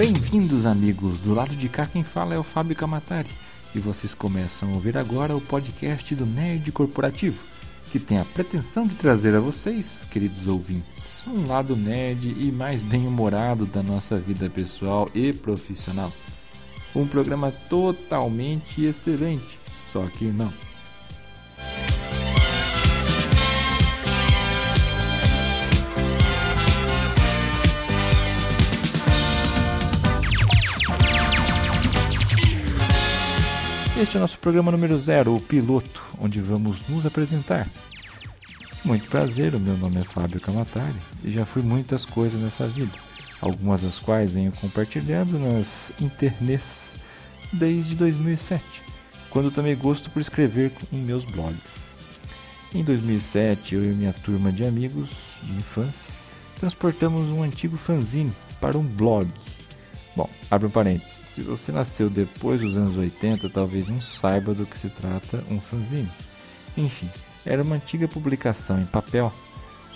Bem-vindos, amigos. Do lado de cá quem fala é o Fábio Camatari. E vocês começam a ouvir agora o podcast do Nerd Corporativo, que tem a pretensão de trazer a vocês, queridos ouvintes, um lado nerd e mais bem-humorado da nossa vida pessoal e profissional. Um programa totalmente excelente, só que não. Este é o nosso programa número zero, o piloto, onde vamos nos apresentar. Muito prazer, o meu nome é Fábio Camatari e já fui muitas coisas nessa vida, algumas das quais venho compartilhando nas internets desde 2007, quando tomei gosto por escrever em meus blogs. Em 2007, eu e minha turma de amigos de infância transportamos um antigo fanzine para um blog Bom, abre um parênteses. Se você nasceu depois dos anos 80, talvez não saiba do que se trata um fanzine. Enfim, era uma antiga publicação em papel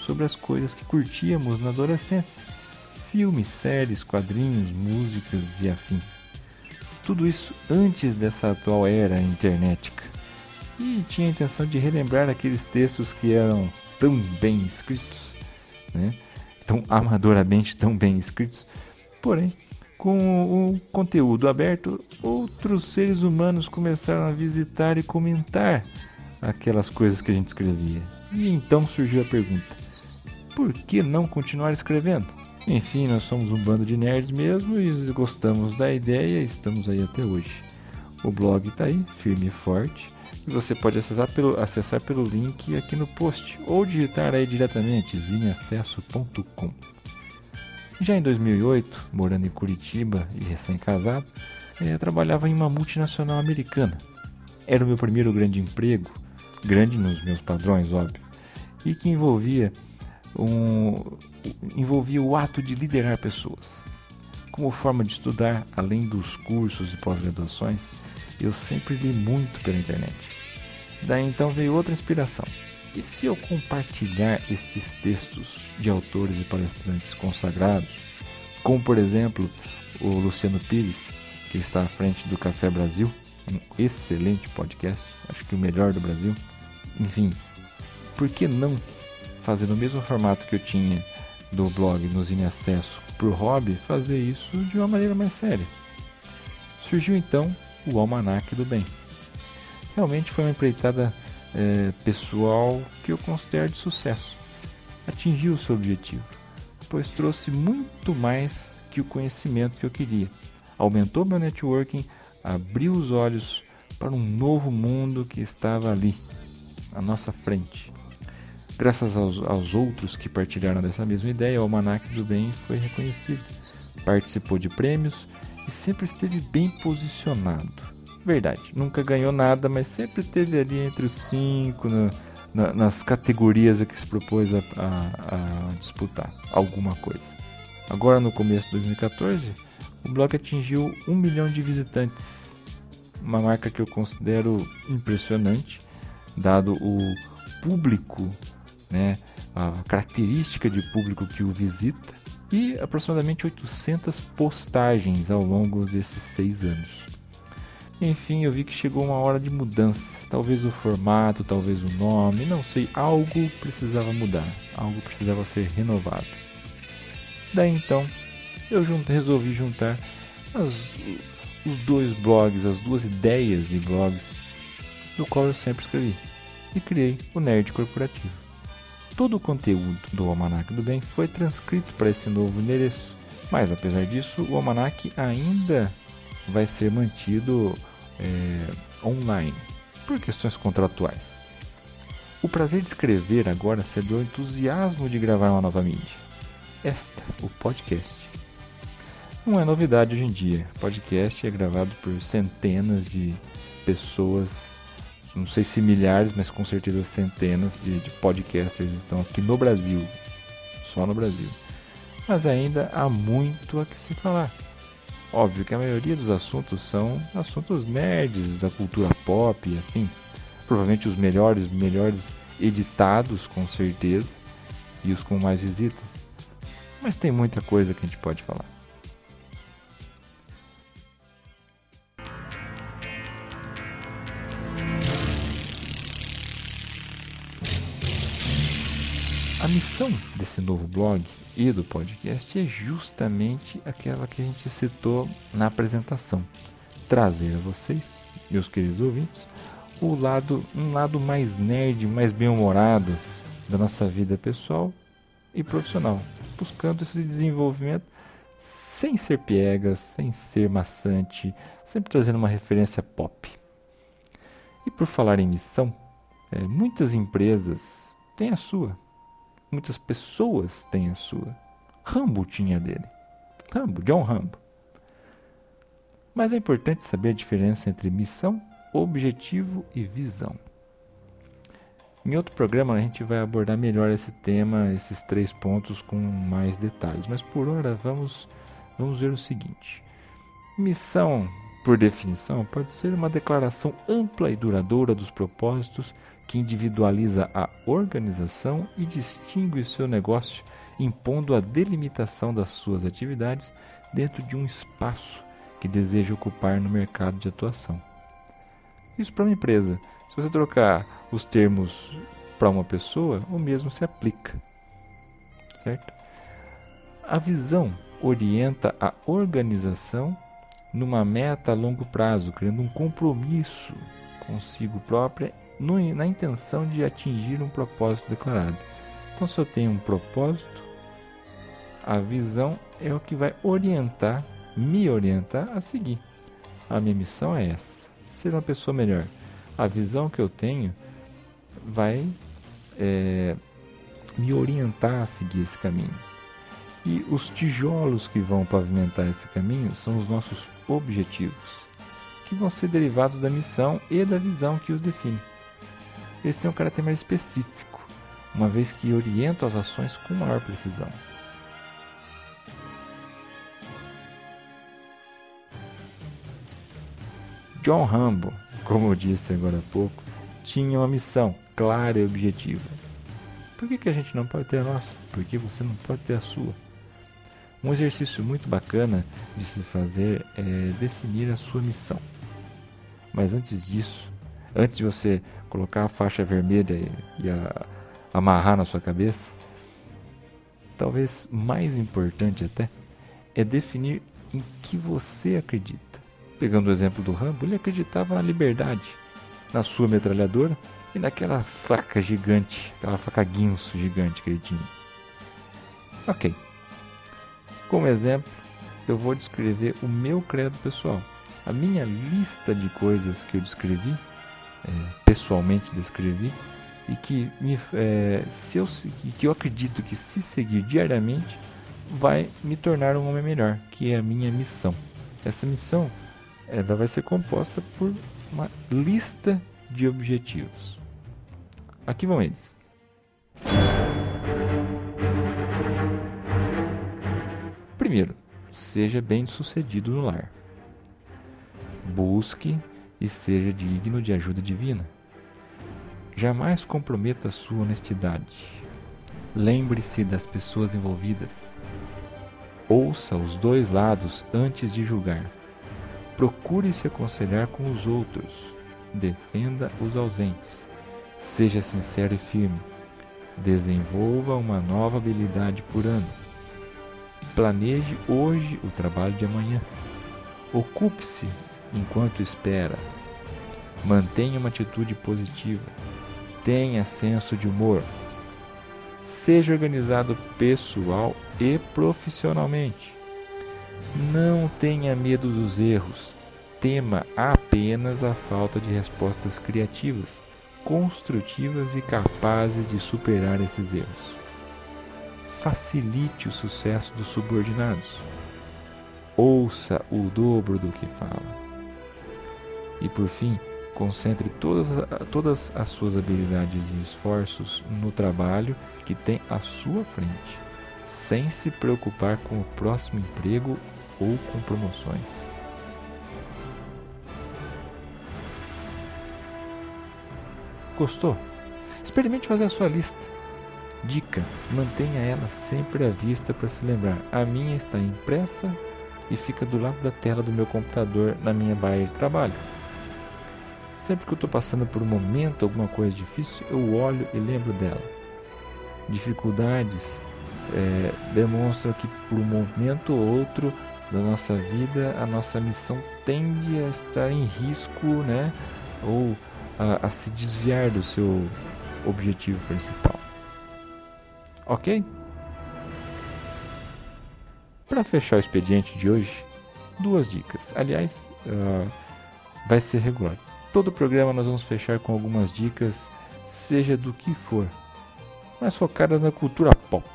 sobre as coisas que curtíamos na adolescência: filmes, séries, quadrinhos, músicas e afins. Tudo isso antes dessa atual era internetica. E tinha a intenção de relembrar aqueles textos que eram tão bem escritos, né? tão amadoramente tão bem escritos, porém com o conteúdo aberto, outros seres humanos começaram a visitar e comentar aquelas coisas que a gente escrevia. E então surgiu a pergunta: por que não continuar escrevendo? Enfim, nós somos um bando de nerds mesmo e gostamos da ideia e estamos aí até hoje. O blog está aí, firme e forte, e você pode acessar pelo, acessar pelo link aqui no post ou digitar aí diretamente zineacesso.com. Já em 2008, morando em Curitiba e recém-casado, eu trabalhava em uma multinacional americana. Era o meu primeiro grande emprego, grande nos meus padrões, óbvio, e que envolvia, um, envolvia o ato de liderar pessoas. Como forma de estudar, além dos cursos e pós-graduações, eu sempre li muito pela internet. Daí então veio outra inspiração e se eu compartilhar estes textos de autores e palestrantes consagrados, como por exemplo o Luciano Pires, que está à frente do Café Brasil, um excelente podcast, acho que o melhor do Brasil. Enfim, por que não fazer no mesmo formato que eu tinha do blog no Zine Acesso por hobby, fazer isso de uma maneira mais séria? Surgiu então o Almanac do Bem. Realmente foi uma empreitada é, pessoal que eu considero de sucesso. Atingiu o seu objetivo, pois trouxe muito mais que o conhecimento que eu queria. Aumentou meu networking, abriu os olhos para um novo mundo que estava ali, à nossa frente. Graças aos, aos outros que partilharam dessa mesma ideia, o Almanac do Bem foi reconhecido. Participou de prêmios e sempre esteve bem posicionado verdade, nunca ganhou nada, mas sempre teve ali entre os cinco na, na, nas categorias a que se propôs a, a, a, disputar alguma coisa. Agora, no começo de 2014, o blog atingiu um milhão de visitantes, uma marca que eu considero impressionante, dado o público, né, a característica de público que o visita e aproximadamente 800 postagens ao longo desses seis anos. Enfim, eu vi que chegou uma hora de mudança. Talvez o formato, talvez o nome, não sei. Algo precisava mudar, algo precisava ser renovado. Daí então, eu resolvi juntar as, os dois blogs, as duas ideias de blogs do qual eu sempre escrevi e criei o Nerd Corporativo. Todo o conteúdo do Almanac do Bem foi transcrito para esse novo endereço, mas apesar disso, o Almanac ainda vai ser mantido é, online, por questões contratuais. O prazer de escrever agora cedeu ao entusiasmo de gravar uma nova mídia. Esta, o podcast. Não é novidade hoje em dia. Podcast é gravado por centenas de pessoas, não sei se milhares, mas com certeza centenas de, de podcasters estão aqui no Brasil. Só no Brasil. Mas ainda há muito a que se falar. Óbvio que a maioria dos assuntos são assuntos nerds, da cultura pop e afins. Provavelmente os melhores, melhores editados, com certeza, e os com mais visitas. Mas tem muita coisa que a gente pode falar. A missão desse novo blog e do podcast é justamente aquela que a gente citou na apresentação: trazer a vocês, meus queridos ouvintes, o lado, um lado mais nerd, mais bem-humorado da nossa vida pessoal e profissional, buscando esse desenvolvimento sem ser piegas, sem ser maçante, sempre trazendo uma referência pop. E por falar em missão, é, muitas empresas têm a sua, muitas pessoas têm a sua. Rambo tinha dele. Rambo, John Rambo. Mas é importante saber a diferença entre missão, objetivo e visão. Em outro programa a gente vai abordar melhor esse tema, esses três pontos com mais detalhes, mas por hora vamos, vamos ver o seguinte: missão, por definição, pode ser uma declaração ampla e duradoura dos propósitos que individualiza a organização e distingue o seu negócio, impondo a delimitação das suas atividades dentro de um espaço que deseja ocupar no mercado de atuação. Isso para uma empresa. Se você trocar os termos para uma pessoa, o mesmo se aplica. Certo? A visão orienta a organização numa meta a longo prazo, criando um compromisso consigo própria no, na intenção de atingir um propósito declarado. Então, se eu tenho um propósito, a visão é o que vai orientar, me orientar a seguir. A minha missão é essa: ser uma pessoa melhor. A visão que eu tenho vai é, me orientar a seguir esse caminho. E os tijolos que vão pavimentar esse caminho são os nossos objetivos, que vão ser derivados da missão e da visão que os define. Eles têm um caráter mais específico, uma vez que orientam as ações com maior precisão. John Rambo, como eu disse agora há pouco, tinha uma missão clara e objetiva. Por que, que a gente não pode ter a nossa? Por que você não pode ter a sua? Um exercício muito bacana de se fazer é definir a sua missão. Mas antes disso, antes de você colocar a faixa vermelha e, e a, amarrar na sua cabeça, talvez mais importante até, é definir em que você acredita. Pegando o exemplo do Rambo, ele acreditava na liberdade, na sua metralhadora e naquela faca gigante, aquela faca guinso gigante que ele tinha. Ok. Como exemplo, eu vou descrever o meu credo pessoal. A minha lista de coisas que eu descrevi, é, pessoalmente descrevi, e que, me, é, se eu, que eu acredito que se seguir diariamente vai me tornar um homem melhor, que é a minha missão. Essa missão ela vai ser composta por uma lista de objetivos. Aqui vão eles. Primeiro, seja bem sucedido no lar. Busque e seja digno de ajuda divina. Jamais comprometa sua honestidade. Lembre-se das pessoas envolvidas. Ouça os dois lados antes de julgar. Procure se aconselhar com os outros. Defenda os ausentes. Seja sincero e firme. Desenvolva uma nova habilidade por ano. Planeje hoje o trabalho de amanhã. Ocupe-se enquanto espera. Mantenha uma atitude positiva. Tenha senso de humor. Seja organizado pessoal e profissionalmente. Não tenha medo dos erros. Tema apenas a falta de respostas criativas construtivas e capazes de superar esses erros. Facilite o sucesso dos subordinados. Ouça o dobro do que fala. E por fim, concentre todas, todas as suas habilidades e esforços no trabalho que tem à sua frente, sem se preocupar com o próximo emprego ou com promoções. Gostou? Experimente fazer a sua lista. Dica: mantenha ela sempre à vista para se lembrar. A minha está impressa e fica do lado da tela do meu computador na minha baia de trabalho. Sempre que eu estou passando por um momento, alguma coisa difícil, eu olho e lembro dela. Dificuldades é, demonstram que por um momento ou outro da nossa vida, a nossa missão tende a estar em risco, né? Ou a, a se desviar do seu objetivo principal. Ok? Para fechar o expediente de hoje, duas dicas. Aliás, uh, vai ser regular. Todo o programa nós vamos fechar com algumas dicas, seja do que for, mas focadas na cultura pop.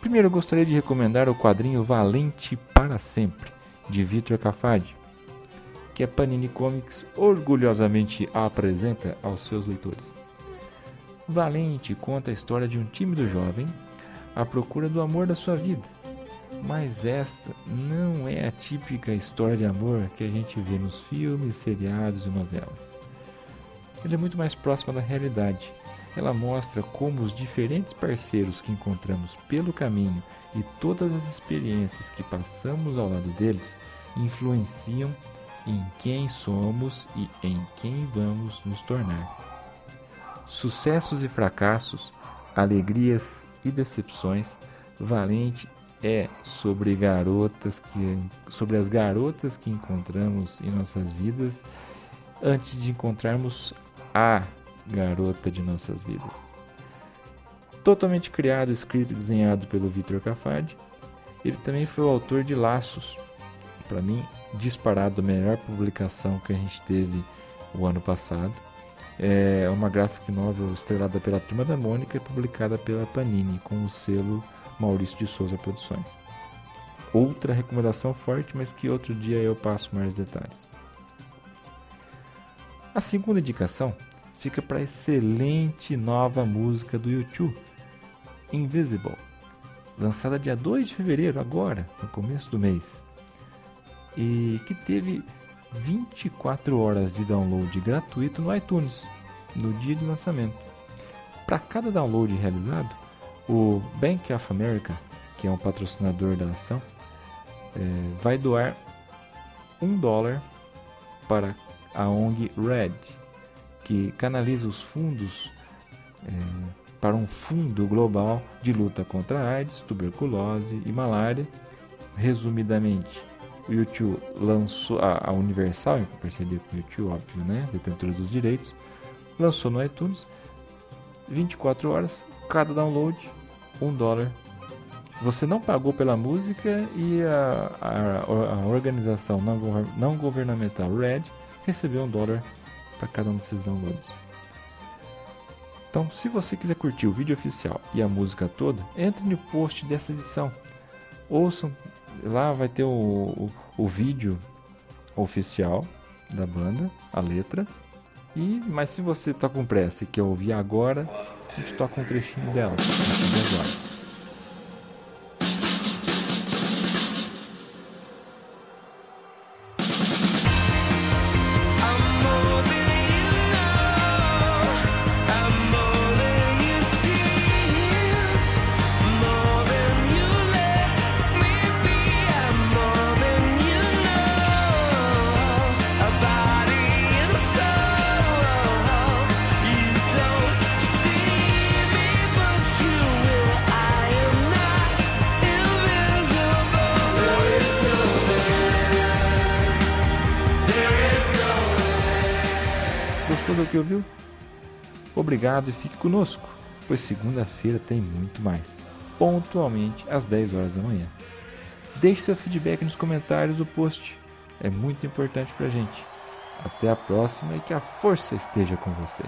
Primeiro eu gostaria de recomendar o quadrinho Valente para Sempre, de Vitor Cafadi, que a Panini Comics orgulhosamente apresenta aos seus leitores. Valente conta a história de um tímido jovem à procura do amor da sua vida. Mas esta não é a típica história de amor que a gente vê nos filmes, seriados e novelas. Ele é muito mais próxima da realidade ela mostra como os diferentes parceiros que encontramos pelo caminho e todas as experiências que passamos ao lado deles influenciam em quem somos e em quem vamos nos tornar. Sucessos e fracassos, alegrias e decepções, Valente é sobre garotas que sobre as garotas que encontramos em nossas vidas antes de encontrarmos a garota de nossas vidas. Totalmente criado, escrito e desenhado pelo Vitor Cafadi, ele também foi o autor de Laços, para mim, disparado a melhor publicação que a gente teve o ano passado. É uma graphic novel estrelada pela Turma da Mônica e publicada pela Panini com o selo Maurício de Souza Produções. Outra recomendação forte, mas que outro dia eu passo mais detalhes. A segunda indicação fica para a excelente nova música do YouTube, Invisible, lançada dia 2 de fevereiro, agora, no começo do mês, e que teve 24 horas de download gratuito no iTunes no dia de lançamento. Para cada download realizado, o Bank of America, que é um patrocinador da ação, é, vai doar um dólar para a ONG Red, que canaliza os fundos é, para um fundo global de luta contra a AIDS, tuberculose e malária. Resumidamente, o YouTube lançou a, a Universal, em parceria com o YouTube, óbvio, né, detentora dos direitos, lançou no iTunes 24 horas, cada download, um dólar. Você não pagou pela música e a, a, a organização não, governamental Red recebeu um dólar para cada um desses downloads. Então, se você quiser curtir o vídeo oficial e a música toda, entre no post dessa edição. Ouçam, lá vai ter o, o, o vídeo oficial da banda, a letra. E, mas se você está com pressa e quer ouvir agora, a gente toca um trechinho dela. Agora. Do que ouviu? Obrigado e fique conosco, pois segunda-feira tem muito mais, pontualmente às 10 horas da manhã. Deixe seu feedback nos comentários do post, é muito importante pra gente. Até a próxima e que a força esteja com você.